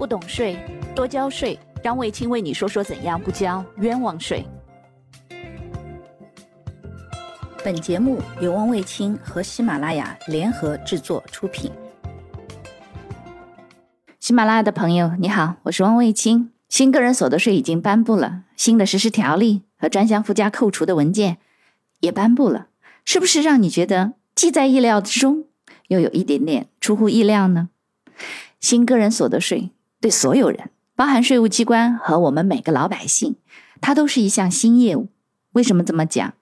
不懂税，多交税。张卫青为你说说怎样不交冤枉税。本节目由汪卫青和喜马拉雅联合制作出品。喜马拉雅的朋友，你好，我是汪卫青。新个人所得税已经颁布了，新的实施条例和专项附加扣除的文件也颁布了，是不是让你觉得既在意料之中，又有一点点出乎意料呢？新个人所得税对所有人，包含税务机关和我们每个老百姓，它都是一项新业务。为什么这么讲？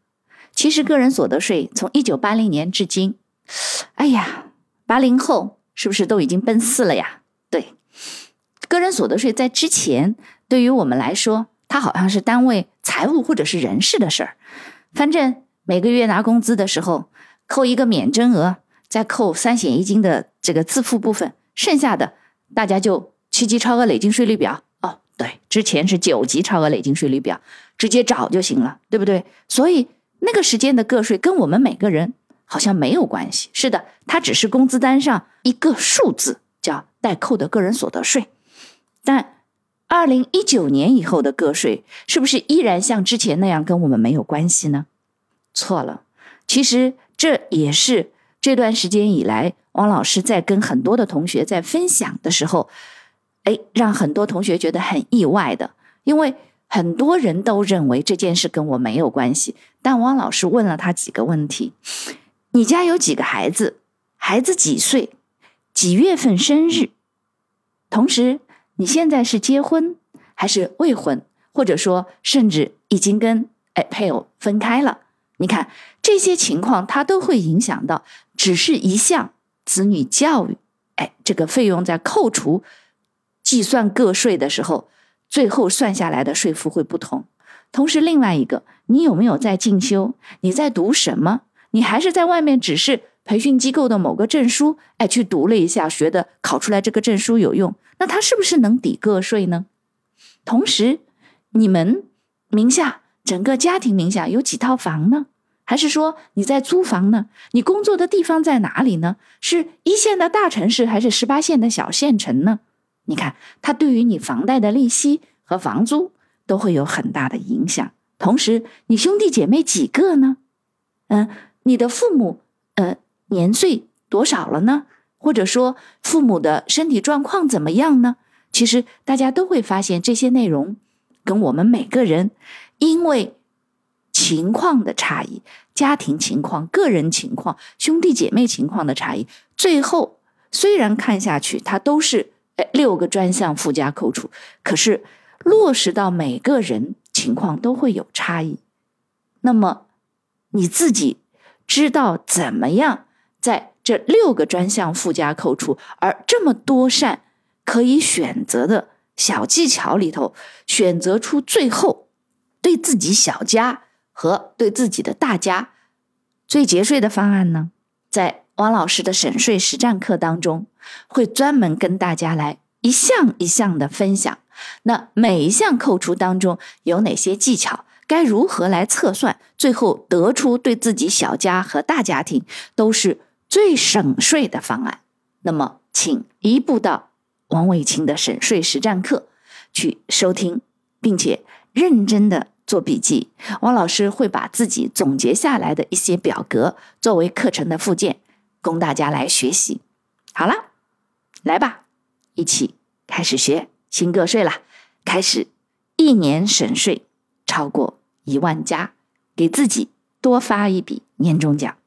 其实个人所得税从一九八零年至今，哎呀，八零后是不是都已经奔四了呀？对，个人所得税在之前对于我们来说，它好像是单位财务或者是人事的事儿。反正每个月拿工资的时候，扣一个免征额，再扣三险一金的这个自付部分。剩下的大家就七级超额累进税率表哦，对，之前是九级超额累进税率表，直接找就行了，对不对？所以那个时间的个税跟我们每个人好像没有关系。是的，它只是工资单上一个数字，叫代扣的个人所得税。但二零一九年以后的个税是不是依然像之前那样跟我们没有关系呢？错了，其实这也是这段时间以来。王老师在跟很多的同学在分享的时候，哎，让很多同学觉得很意外的，因为很多人都认为这件事跟我没有关系。但汪老师问了他几个问题：你家有几个孩子？孩子几岁？几月份生日？同时，你现在是结婚还是未婚？或者说，甚至已经跟哎配偶分开了？你看这些情况，它都会影响到，只是一项。子女教育，哎，这个费用在扣除计算个税的时候，最后算下来的税负会不同。同时，另外一个，你有没有在进修？你在读什么？你还是在外面只是培训机构的某个证书？哎，去读了一下，学的考出来这个证书有用，那他是不是能抵个税呢？同时，你们名下整个家庭名下有几套房呢？还是说你在租房呢？你工作的地方在哪里呢？是一线的大城市还是十八线的小县城呢？你看，它对于你房贷的利息和房租都会有很大的影响。同时，你兄弟姐妹几个呢？嗯，你的父母呃年岁多少了呢？或者说父母的身体状况怎么样呢？其实大家都会发现这些内容跟我们每个人因为。情况的差异，家庭情况、个人情况、兄弟姐妹情况的差异，最后虽然看下去它都是六个专项附加扣除，可是落实到每个人情况都会有差异。那么你自己知道怎么样在这六个专项附加扣除而这么多扇可以选择的小技巧里头，选择出最后对自己小家。和对自己的大家最节税的方案呢，在汪老师的省税实战课当中，会专门跟大家来一项一项的分享。那每一项扣除当中有哪些技巧，该如何来测算，最后得出对自己小家和大家庭都是最省税的方案。那么，请一步到王伟清的省税实战课去收听，并且认真的。做笔记，王老师会把自己总结下来的一些表格作为课程的附件，供大家来学习。好了，来吧，一起开始学新个税了。开始一年省税超过一万加，给自己多发一笔年终奖。